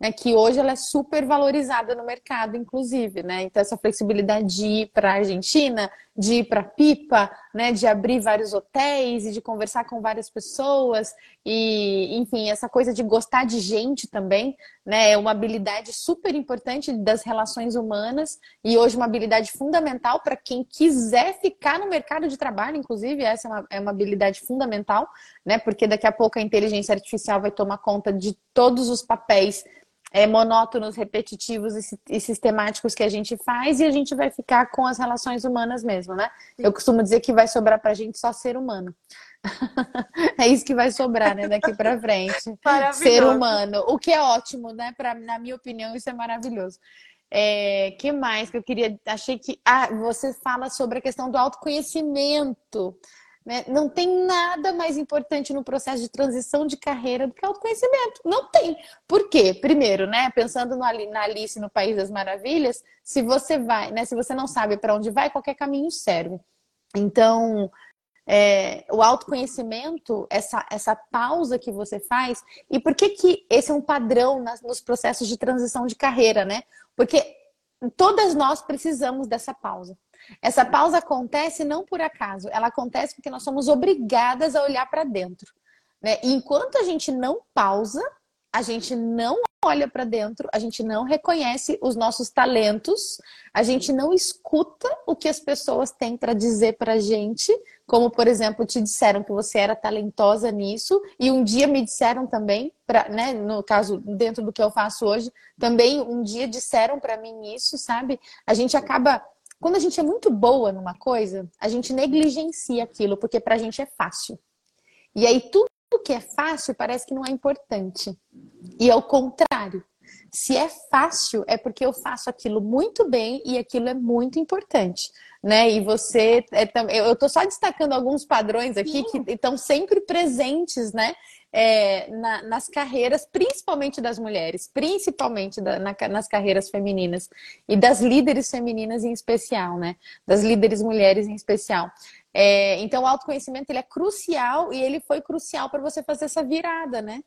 S1: Né, que hoje ela é super valorizada no mercado, inclusive, né? Então, essa flexibilidade de ir para a Argentina, de ir para Pipa, né, de abrir vários hotéis e de conversar com várias pessoas, e, enfim, essa coisa de gostar de gente também, né, é uma habilidade super importante das relações humanas e hoje uma habilidade fundamental para quem quiser ficar no mercado de trabalho, inclusive, essa é uma, é uma habilidade fundamental, né, porque daqui a pouco a inteligência artificial vai tomar conta de todos os papéis é, monótonos, repetitivos e, sistemáticos que a gente faz e a gente vai ficar com as relações humanas mesmo, né? Eu costumo dizer que vai sobrar pra gente só ser humano. é isso que vai sobrar, né, daqui para frente. Ser humano, o que é ótimo, né? Pra, na minha opinião, isso é maravilhoso. É, que mais que eu queria? Achei que ah, você fala sobre a questão do autoconhecimento. Né? Não tem nada mais importante no processo de transição de carreira do que autoconhecimento. Não tem. Por quê? Primeiro, né? Pensando no, na Alice no País das Maravilhas, se você vai, né? Se você não sabe para onde vai, qualquer caminho serve. Então, é, o autoconhecimento, essa, essa pausa que você faz, e por que, que esse é um padrão nas, nos processos de transição de carreira, né? Porque todas nós precisamos dessa pausa. Essa pausa acontece não por acaso, ela acontece porque nós somos obrigadas a olhar para dentro. Né? E enquanto a gente não pausa, a gente não olha para dentro, a gente não reconhece os nossos talentos, a gente não escuta o que as pessoas têm para dizer para gente, como por exemplo te disseram que você era talentosa nisso e um dia me disseram também, pra, né, no caso dentro do que eu faço hoje, também um dia disseram para mim isso, sabe? A gente acaba quando a gente é muito boa numa coisa, a gente negligencia aquilo, porque pra gente é fácil. E aí tudo que é fácil parece que não é importante. E ao contrário. Se é fácil, é porque eu faço aquilo muito bem e aquilo é muito importante, né? E você, é, eu estou só destacando alguns padrões aqui Sim. que estão sempre presentes, né? É, na, nas carreiras, principalmente das mulheres, principalmente da, na, nas carreiras femininas e das líderes femininas em especial, né? Das líderes mulheres em especial. É, então, o autoconhecimento ele é crucial e ele foi crucial para você fazer essa virada, né?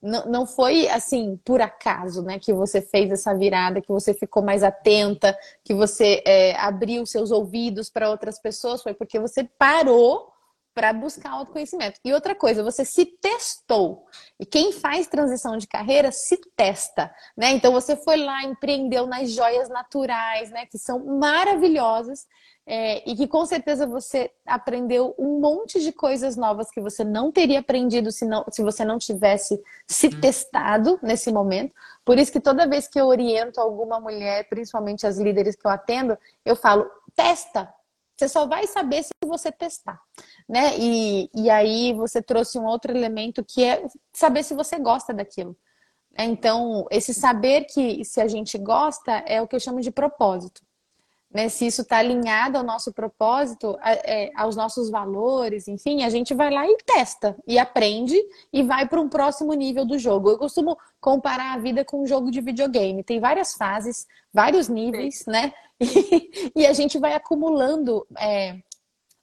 S1: Não, não foi assim por acaso, né, que você fez essa virada, que você ficou mais atenta, que você é, abriu seus ouvidos para outras pessoas, foi porque você parou para buscar autoconhecimento. E outra coisa, você se testou. E quem faz transição de carreira se testa, né? Então você foi lá, empreendeu nas joias naturais, né? Que são maravilhosas. É, e que com certeza você aprendeu um monte de coisas novas que você não teria aprendido se, não, se você não tivesse se uhum. testado nesse momento. Por isso que toda vez que eu oriento alguma mulher, principalmente as líderes que eu atendo, eu falo: testa, você só vai saber se você testar, né? E, e aí você trouxe um outro elemento que é saber se você gosta daquilo. Então, esse saber que se a gente gosta é o que eu chamo de propósito. Né? Se isso está alinhado ao nosso propósito, é, aos nossos valores, enfim, a gente vai lá e testa, e aprende, e vai para um próximo nível do jogo. Eu costumo comparar a vida com um jogo de videogame. Tem várias fases, vários níveis, Sim. né? E, a gente vai acumulando é,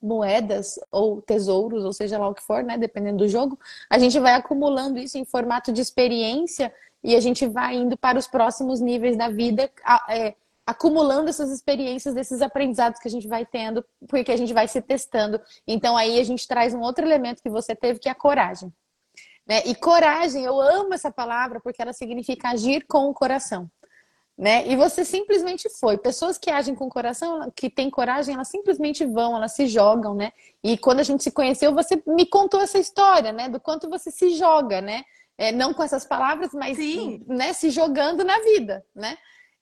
S1: moedas ou tesouros, ou seja lá o que for, né? Dependendo do jogo, a gente vai acumulando isso em formato de experiência e a gente vai indo para os próximos níveis da vida, é, acumulando essas experiências, desses aprendizados que a gente vai tendo, porque a gente vai se testando. Então aí a gente traz um outro elemento que você teve, que é a coragem. Né? E coragem, eu amo essa palavra porque ela significa agir com o coração né? E você simplesmente foi. Pessoas que agem com coração, que têm coragem, elas simplesmente vão, elas se jogam, né? E quando a gente se conheceu, você me contou essa história, né? Do quanto você se joga, né? É, não com essas palavras, mas né, se jogando na vida, né?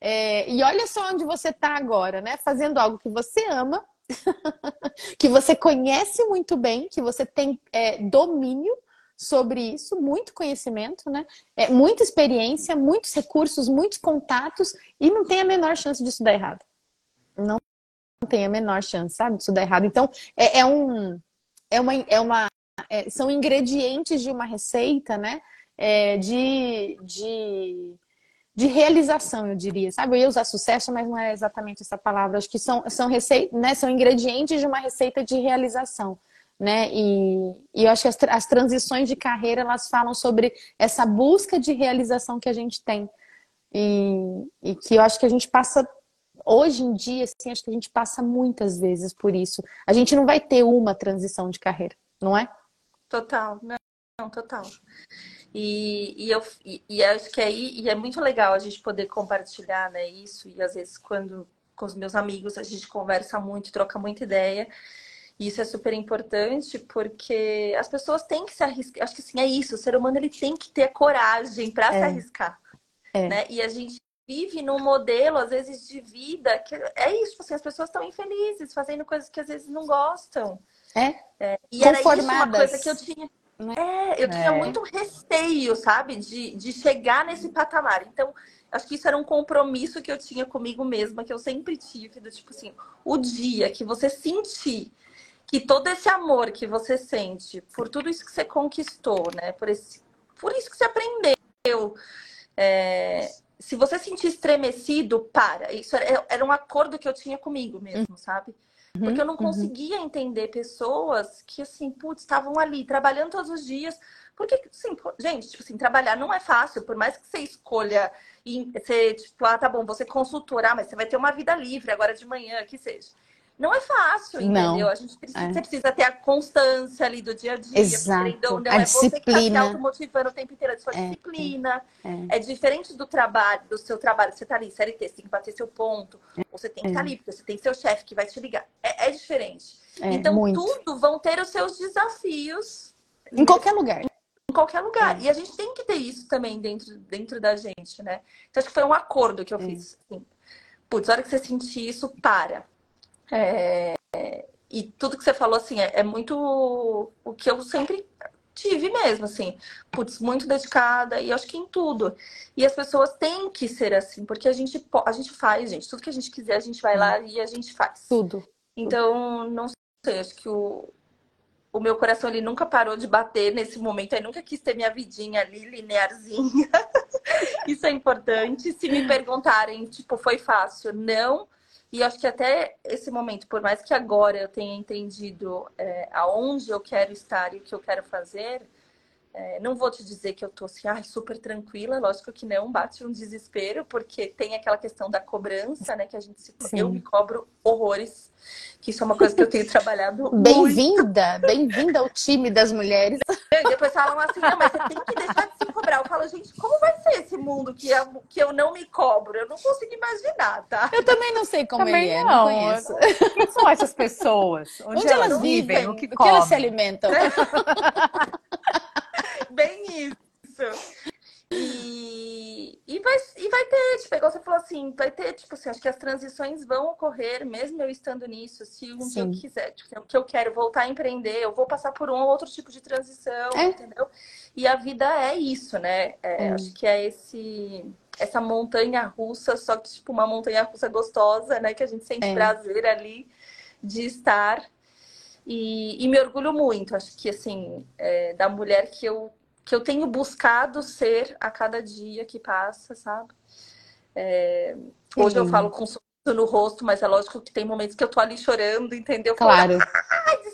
S1: É, e olha só onde você está agora, né? Fazendo algo que você ama, que você conhece muito bem, que você tem é, domínio, sobre isso, muito conhecimento, né? É, muita experiência, muitos recursos, muitos contatos, e não tem a menor chance disso dar errado. Não tem a menor chance, sabe, disso dar errado. Então, é, é um. É uma, é uma, é, são ingredientes de uma receita, né? É, de, de, de realização, eu diria. Sabe, eu ia usar sucesso, mas não é exatamente essa palavra. Acho que são, são, receita, né? são ingredientes de uma receita de realização né? E, e eu acho que as, as transições de carreira elas falam sobre essa busca de realização que a gente tem. E, e que eu acho que a gente passa hoje em dia, assim, acho que a gente passa muitas vezes por isso. A gente não vai ter uma transição de carreira, não é?
S3: Total, não, total. E, e eu e, e, acho que aí e é muito legal a gente poder compartilhar né, isso. E às vezes, quando com os meus amigos, a gente conversa muito, troca muita ideia. E isso é super importante porque as pessoas têm que se arriscar. Acho que assim, é isso, o ser humano ele tem que ter coragem para é. se arriscar. É. Né? E a gente vive num modelo, às vezes, de vida que é isso, assim, as pessoas estão infelizes, fazendo coisas que às vezes não gostam.
S1: É.
S3: é. E era isso uma coisa que eu tinha. É, eu tinha é. muito receio, sabe, de, de chegar nesse patamar. Então, acho que isso era um compromisso que eu tinha comigo mesma, que eu sempre tive, do tipo assim, o dia que você sentir que todo esse amor que você sente por tudo isso que você conquistou, né, por, esse, por isso que você aprendeu, é, se você sentir estremecido, para. Isso era, era, um acordo que eu tinha comigo mesmo, sabe? Uhum, Porque eu não uhum. conseguia uhum. entender pessoas que, assim, putz, estavam ali trabalhando todos os dias. Porque, assim, gente, tipo assim, trabalhar não é fácil, por mais que você escolha e você, tipo, ah, tá bom, você consultora, mas você vai ter uma vida livre agora de manhã, que seja. Não é fácil, entendeu? Não. A gente precisa, é. Você precisa ter a constância ali do dia a dia.
S1: Exato.
S3: Não
S1: a
S3: é
S1: disciplina. você que está se
S3: automotivando o tempo inteiro, é sua é. disciplina. É. é. diferente do trabalho, do seu trabalho. Você está ali, CLT, você tem que bater seu ponto. É. Ou você tem que estar tá é. ali, porque você tem seu chefe que vai te ligar. É, diferente. então, muito. tudo vão ter os seus desafios.
S1: Em qualquer lugar.
S3: Em qualquer lugar. E a gente tem que ter isso também dentro, dentro da gente, né? Então, acho que foi um acordo que eu fiz. Assim. Putz, a hora que você sentir isso, para é, e tudo que você falou, assim, é, é, muito o que eu sempre tive mesmo, assim. Putz, muito dedicada e acho que em tudo. E as pessoas têm que ser assim, porque a gente, a gente faz, gente. Tudo que a gente quiser, a gente vai lá e a gente faz.
S1: Tudo.
S3: Então, não sei, acho que o, o meu coração ele nunca parou de bater nesse momento. Eu nunca quis ter minha vidinha ali linearzinha. Isso é importante. Se me perguntarem, tipo, foi fácil? Não. E acho que até esse momento, por mais que agora eu tenha entendido é, aonde eu quero estar e o que eu quero fazer, é, não vou te dizer que eu tô assim, ah, super tranquila, lógico que não, bate um desespero, porque tem aquela questão da cobrança, né? Que a gente se... Eu me cobro horrores, que isso é uma coisa que eu tenho trabalhado.
S1: Bem-vinda, bem-vinda ao time das mulheres.
S3: E depois falam assim, não, mas você tem que deixar de se cobrar. Eu falo, gente, como vai ser esse mundo que eu, que eu não me cobro? Eu não consigo imaginar, tá?
S1: Eu também não sei como também ele é, não, não conheço.
S2: Quem são essas pessoas? Onde, Onde elas, elas vivem? vivem? O que, o que
S1: elas se alimentam?
S3: Bem isso. E, e, vai, e vai ter, tipo, igual você falou assim, vai ter, tipo assim, acho que as transições vão ocorrer, mesmo eu estando nisso, se um dia eu quiser, tipo, o que eu quero voltar a empreender, eu vou passar por um ou outro tipo de transição, é. entendeu? E a vida é isso, né? É, é. Acho que é esse essa montanha russa, só que tipo uma montanha russa gostosa, né? Que a gente sente é. prazer ali de estar. E, e, me orgulho muito, acho que assim, é, da mulher que eu, que eu tenho buscado ser a cada dia que passa, sabe? É, hoje eu falo com no rosto, mas é lógico que tem momentos que eu tô ali chorando, entendeu?
S1: Claro.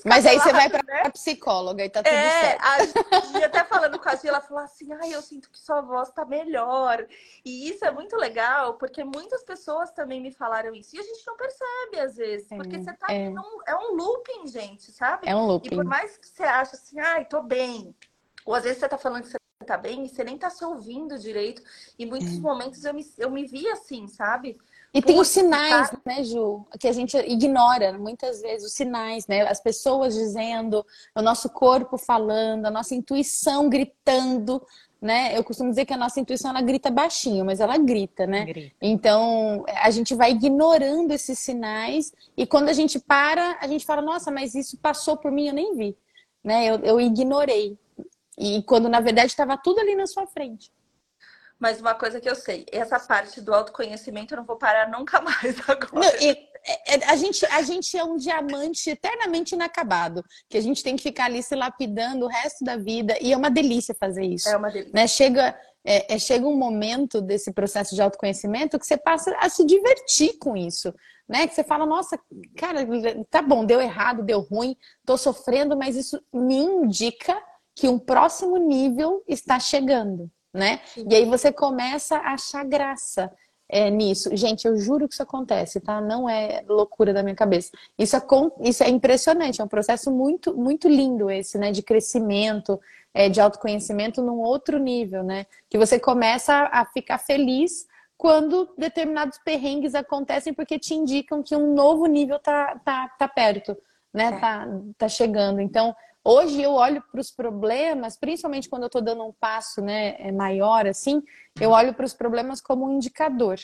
S1: mas aí você vai pra né? psicóloga e tá tudo é, certo.
S3: A até falando com a Gia, ela falou assim, ai, eu sinto que sua voz tá melhor. E isso é muito legal, porque muitas pessoas também me falaram isso. E a gente não percebe, às vezes, é, porque você tá é. Num, é um looping, gente, sabe?
S1: É um looping.
S3: E por mais que você ache assim, ai, tô bem. Ou às vezes você tá falando que você tá bem e você nem tá se ouvindo direito. E muitos é. momentos eu me, eu me vi assim, sabe?
S1: E tem os sinais, né, Ju, que a gente ignora muitas vezes, os sinais, né? As pessoas dizendo, o nosso corpo falando, a nossa intuição gritando, né? Eu costumo dizer que a nossa intuição ela grita baixinho, mas ela grita, né? Grita. Então a gente vai ignorando esses sinais e quando a gente para, a gente fala, nossa, mas isso passou por mim, eu nem vi, né? Eu, eu ignorei. E quando na verdade estava tudo ali na sua frente.
S3: Mas uma coisa que eu sei, essa parte do autoconhecimento eu não vou parar nunca mais agora. Não,
S1: e, é, é, a, gente, a gente é um diamante eternamente inacabado, que a gente tem que ficar ali se lapidando o resto da vida, e é uma delícia fazer isso.
S3: É uma delícia.
S1: Né? Chega, é, é, chega um momento desse processo de autoconhecimento que você passa a se divertir com isso. né? Que você fala, nossa, cara, tá bom, deu errado, deu ruim, tô sofrendo, mas isso me indica que um próximo nível está chegando, né? Sim. E aí você começa a achar graça é, nisso. Gente, eu juro que isso acontece, tá? Não é loucura da minha cabeça. Isso é, isso é impressionante, é um processo muito, muito lindo esse, né? De crescimento, é, de autoconhecimento num outro nível, né? Que você começa a ficar feliz quando determinados perrengues acontecem porque te indicam que um novo nível tá, tá, tá perto, né? É. Tá, tá chegando. Então, hoje eu olho para os problemas, principalmente quando eu estou dando um passo né, é, maior, assim, eu olho para os problemas como um indicador.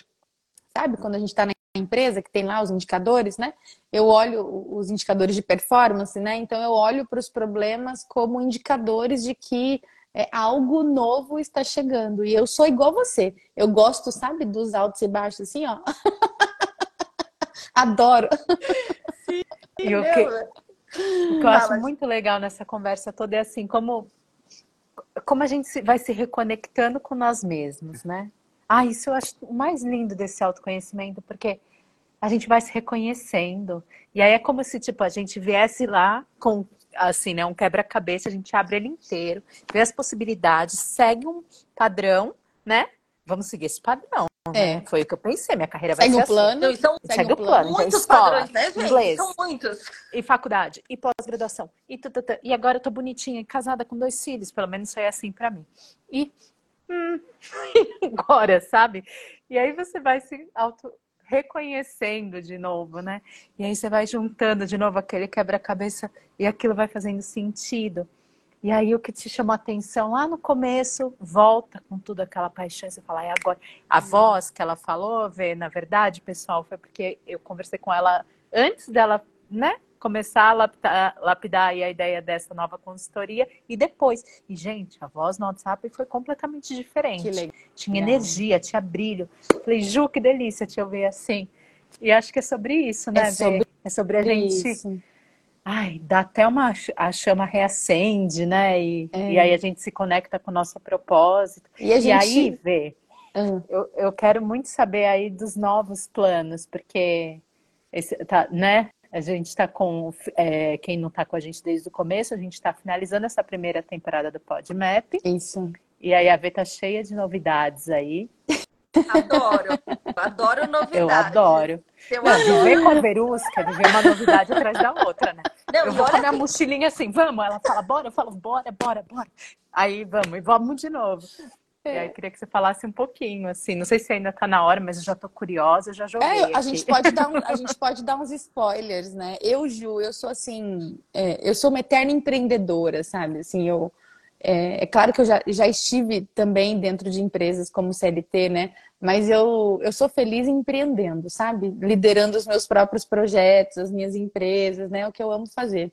S1: Sabe? Quando a gente está na empresa, que tem lá os indicadores, né? Eu olho os indicadores de performance, né? Então eu olho para os problemas como indicadores de que é, algo novo está chegando. E eu sou igual você. Eu gosto, sabe, dos altos e baixos, assim, ó. Adoro.
S2: Sim, e o que, o que eu acho muito legal nessa conversa toda é assim, como, como a gente vai se reconectando com nós mesmos, né? Ah, isso eu acho o mais lindo desse autoconhecimento, porque a gente vai se reconhecendo. E aí é como se, tipo, a gente viesse lá com assim, né, um quebra-cabeça, a gente abre ele inteiro, vê as possibilidades, segue um padrão, né? Vamos seguir esse padrão. Né? É. Foi o que eu pensei, minha carreira vai
S1: segue
S2: ser
S1: um plano,
S2: assim. Então,
S1: segue,
S2: segue um plano. plano. Muitos então, escola, padrões, né,
S3: gente?
S2: Inglês,
S3: São muitos.
S2: E faculdade, e pós-graduação, e, e agora eu tô bonitinha, casada com dois filhos, pelo menos foi assim para mim. E hum, agora, sabe? E aí você vai se auto reconhecendo de novo, né? E aí você vai juntando de novo aquele quebra-cabeça e aquilo vai fazendo sentido. E aí o que te chamou a atenção lá no começo, volta com tudo aquela paixão, você fala, é agora. A voz que ela falou, vê, na verdade, pessoal, foi porque eu conversei com ela antes dela, né, começar a lapidar, lapidar a ideia dessa nova consultoria e depois. E, gente, a voz no WhatsApp foi completamente diferente. Tinha energia, tinha brilho. Falei, Ju, que delícia te ouvir assim. E acho que é sobre isso, né, é sobre, é sobre a gente. Isso. Ai, dá até uma. A chama reacende, né? E, é. e aí a gente se conecta com o nosso propósito. E, a gente... e aí, vê. Uhum. Eu, eu quero muito saber aí dos novos planos, porque esse, tá, né? A gente está com, é, quem não está com a gente desde o começo, a gente está finalizando essa primeira temporada do PodMap.
S1: Isso.
S2: E aí a V tá cheia de novidades aí.
S3: Adoro, adoro novidades.
S2: Eu adoro. Eu não, adoro. Viver com a Verusca, viver uma novidade atrás da outra, né? Não, eu vou com a minha assim... mochilinha assim, vamos. Ela fala, bora, eu falo, bora, bora, bora. Aí vamos, e vamos de novo. É. E aí, queria que você falasse um pouquinho, assim, não sei se ainda está na hora, mas eu já estou curiosa, já joguei. É,
S1: a, gente pode dar um, a gente pode dar uns spoilers, né? Eu, Ju, eu sou assim, é, eu sou uma eterna empreendedora, sabe? Assim, eu. É, é, claro que eu já, já estive também dentro de empresas como CLT, né? Mas eu, eu sou feliz empreendendo, sabe? Liderando os meus próprios projetos, as minhas empresas, né? É o que eu amo fazer.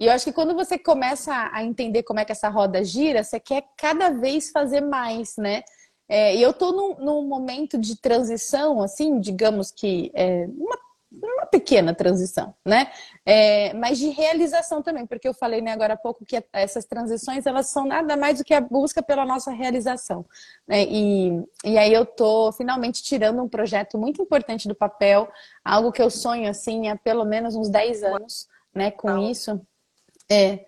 S1: E eu acho que quando você começa a entender como é que essa roda gira, você quer cada vez fazer mais, né? É, e eu estou num, num, momento de transição, assim, digamos que é, uma, uma, pequena transição, né? É, mas de realização também, porque eu falei né, agora há pouco que essas transições elas são nada mais do que a busca pela nossa realização. Né? E, e aí eu estou finalmente tirando um projeto muito importante do papel, algo que eu sonho assim há pelo menos uns 10 anos, né, com isso. É,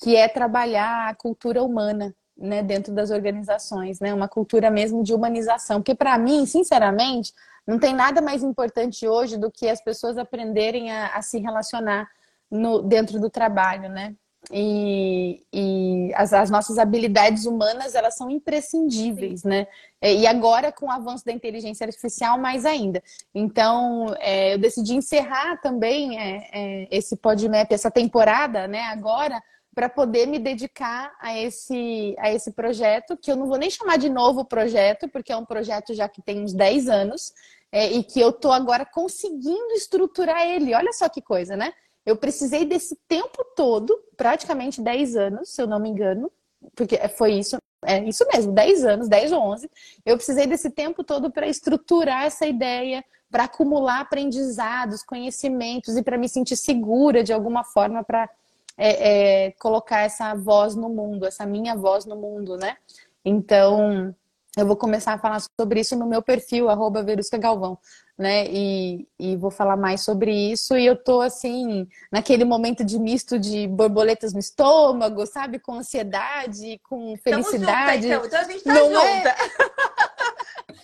S1: que é trabalhar a cultura humana, né, dentro das organizações, né, uma cultura mesmo de humanização, porque para mim, sinceramente, não tem nada mais importante hoje do que as pessoas aprenderem a, a se relacionar no, dentro do trabalho, né? E, e as, as, nossas habilidades humanas elas são imprescindíveis, Sim. né? É, e agora com o avanço da inteligência artificial mais ainda. Então é, eu decidi encerrar também é, é, esse PodMap, essa temporada, né? Agora para poder me dedicar a esse, a esse projeto, que eu não vou nem chamar de novo projeto, porque é um projeto já que tem uns 10 anos, é, e que eu estou agora conseguindo estruturar ele. Olha só que coisa, né? Eu precisei desse tempo todo, praticamente 10 anos, se eu não me engano, porque foi isso, é isso mesmo, 10 anos, 10 ou 11. Eu precisei desse tempo todo para estruturar essa ideia, para acumular aprendizados, conhecimentos e para me sentir segura de alguma forma para é, é, colocar essa voz no mundo, essa minha voz no mundo, né? Então, eu vou começar a falar sobre isso no meu perfil, arroba Verusca Galvão, né? E, e vou falar mais sobre isso. E eu tô assim, naquele momento de misto de borboletas no estômago, sabe? Com ansiedade, com felicidade.
S3: Junto, então. então a gente tá Não é? junta.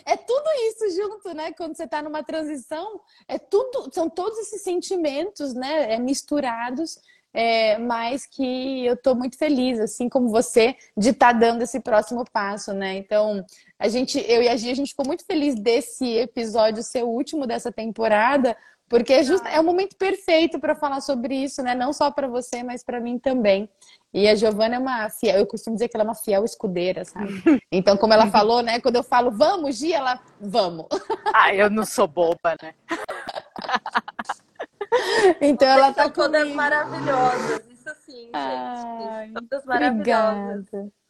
S1: É... é tudo isso junto, né? Quando você tá numa transição, é tudo, são todos esses sentimentos, né? É, misturados. É, mas que eu estou muito feliz, assim como você, de estar tá dando esse próximo passo, né? Então, a gente, eu e a Gia, a gente ficou muito feliz desse episódio ser o último dessa temporada, porque é, just, é o momento perfeito para falar sobre isso, né? Não só para você, mas para mim também. E a Giovana é uma fiel, eu costumo dizer que ela é uma fiel escudeira, sabe? Então, como ela falou, né? Quando eu falo vamos, Gia, ela vamos.
S2: Ah, eu não sou boba, né?
S1: então Vocês ela tá
S3: todas maravilhosas, isso sim, gente. todas maravilhosas. Obrigada.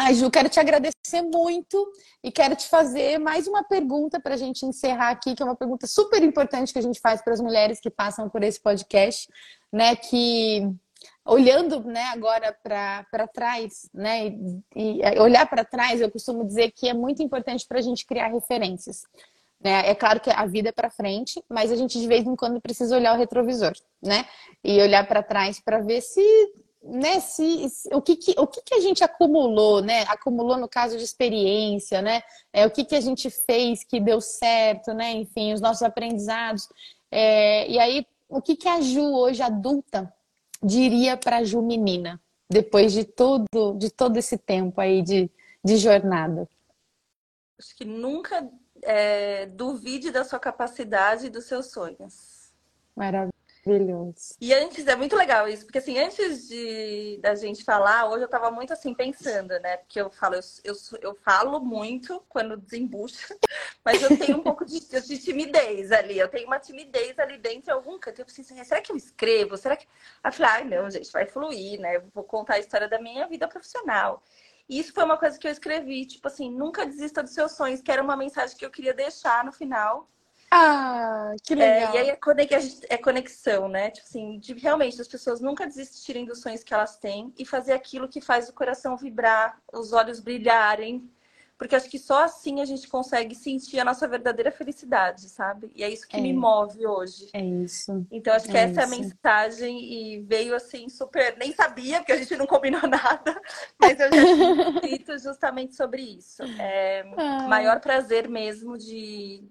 S1: Ai, Ju, quero te agradecer muito e quero te fazer mais uma pergunta para a gente encerrar aqui, que é uma pergunta super importante que a gente faz para as mulheres que passam por esse podcast, né? Que olhando né, agora para trás, né? E, e olhar para trás, eu costumo dizer que é muito importante para a gente criar referências. Né? É claro que a vida é para frente, mas a gente de vez em quando precisa olhar o retrovisor, né? E olhar para trás para ver se né, se, se, o, que, que, o que, que a gente acumulou, né? Acumulou no caso de experiência, né? É, o que, que a gente fez que deu certo, né? Enfim, os nossos aprendizados. É, e aí, o que, que a Ju, hoje adulta, diria para a Ju menina, depois de todo, de todo esse tempo aí de, de jornada?
S3: Acho que nunca é, duvide da sua capacidade e dos seus sonhos.
S1: Maravilha. Maravilhoso.
S3: E antes, é muito legal isso, porque assim, antes de da gente falar, hoje eu tava muito assim pensando, né? Porque eu falo, eu, eu, eu falo muito quando desembucha, mas eu tenho um pouco de, de, timidez ali, eu tenho uma timidez ali dentro de algum canto. Eu preciso, será que eu escrevo? Será que. Aí eu falei, não, gente, vai fluir, né? Eu vou contar a história da minha vida profissional. E isso foi uma coisa que eu escrevi, tipo assim, nunca desista dos seus sonhos, que era uma mensagem que eu queria deixar no final
S1: ah, que legal.
S3: É, e aí é, é conexão, né? Tipo assim, de realmente as pessoas nunca desistirem dos sonhos que elas têm e fazer aquilo que faz o coração vibrar, os olhos brilharem. Porque acho que só assim a gente consegue sentir a nossa verdadeira felicidade, sabe? E é isso que é. me move hoje.
S1: É isso.
S3: Então acho que é essa isso. é a mensagem e veio assim super. Nem sabia, porque a gente não combinou nada, mas eu já tinha escrito justamente sobre isso. É, ah. Maior prazer mesmo de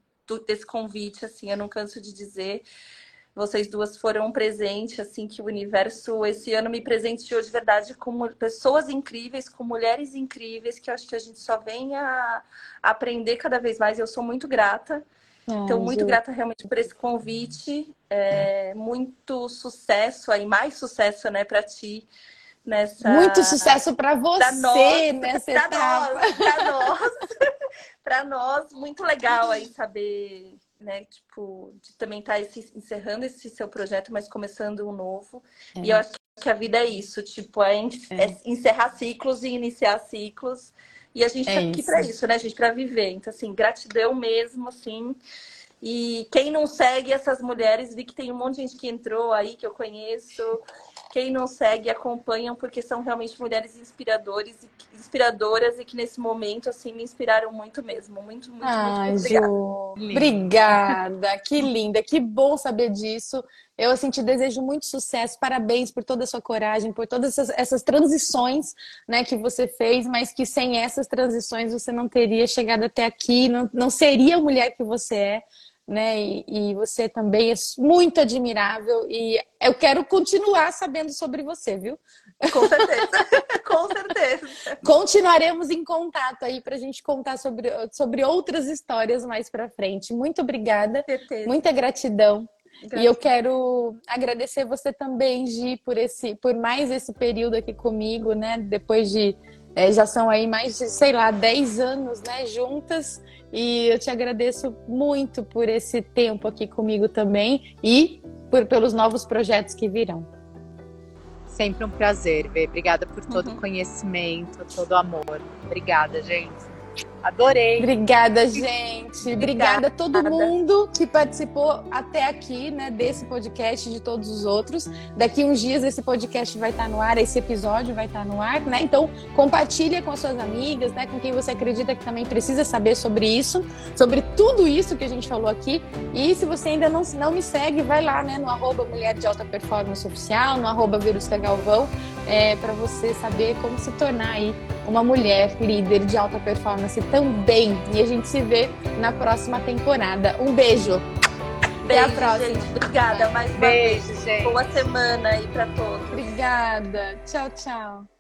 S3: desse convite, assim, eu não canso de dizer. Vocês duas foram um presente, assim, que o universo esse ano me presenteou de verdade com pessoas incríveis, com mulheres incríveis, que eu acho que a gente só vem a aprender cada vez mais. Eu sou muito grata. então, muito gente. grata realmente por esse convite. É, muito sucesso aí, mais sucesso, né, para ti nessa.
S1: Muito sucesso para você nessa pra etapa.
S3: Nós, para nós. para nós, muito legal aí saber, né, tipo, de também estar tá encerrando esse seu projeto, mas começando um novo. É. E eu acho que a vida é isso, tipo, é, é. é encerrar ciclos e iniciar ciclos. E a gente é tá aqui para isso, né, gente, para viver. Então, assim, gratidão mesmo, assim. E quem não segue essas mulheres, vi que tem um monte de gente que entrou aí, que eu conheço, quem não segue, acompanham, porque são realmente mulheres inspiradores, inspiradoras e que nesse momento, assim, me inspiraram muito mesmo. Muito, muito, Ai, muito obrigada.
S1: obrigada. que linda, que bom saber disso. Eu, assim, te desejo muito sucesso, parabéns por toda a sua coragem, por todas essas, essas transições, né, que você fez, mas que sem essas transições você não teria chegado até aqui, não, não seria a mulher que você é né? E, e, você também é muito admirável e eu quero continuar sabendo sobre você, viu?
S3: Com certeza, com certeza.
S1: Continuaremos em contato aí para a gente contar sobre, sobre outras histórias mais para frente. Muito obrigada, certeza. muita gratidão. Gratidão. E eu quero agradecer você também, Gi, por esse, por mais esse período aqui comigo, né? Depois de é, já são aí mais de, sei lá, 10 anos, né, juntas. E eu te agradeço muito por esse tempo aqui comigo também e por, pelos novos projetos que virão.
S2: Sempre um prazer, Bê. Obrigada por todo uhum. o conhecimento, todo o amor. Obrigada, gente. Adorei.
S1: Obrigada, gente. Obrigada a todo mundo que participou até aqui, né, desse podcast e de todos os outros. Daqui uns dias esse podcast vai estar no ar, esse episódio vai estar no ar, né? Então, compartilha com as suas amigas, né, com quem você acredita que também precisa saber sobre isso, sobre tudo isso que a gente falou aqui. E se você ainda não, não me segue, vai lá, né, no arroba Mulher de Alta Performance Oficial, no arroba Verusca Galvão, é, para você saber como se tornar aí uma mulher líder de alta performance também. E a gente se vê na próxima temporada. Um beijo.
S3: Beijo, Até a próxima. Gente. Obrigada mais uma
S2: beijo,
S3: vez.
S2: Gente.
S3: Boa semana aí para todos.
S1: Obrigada. Tchau, tchau.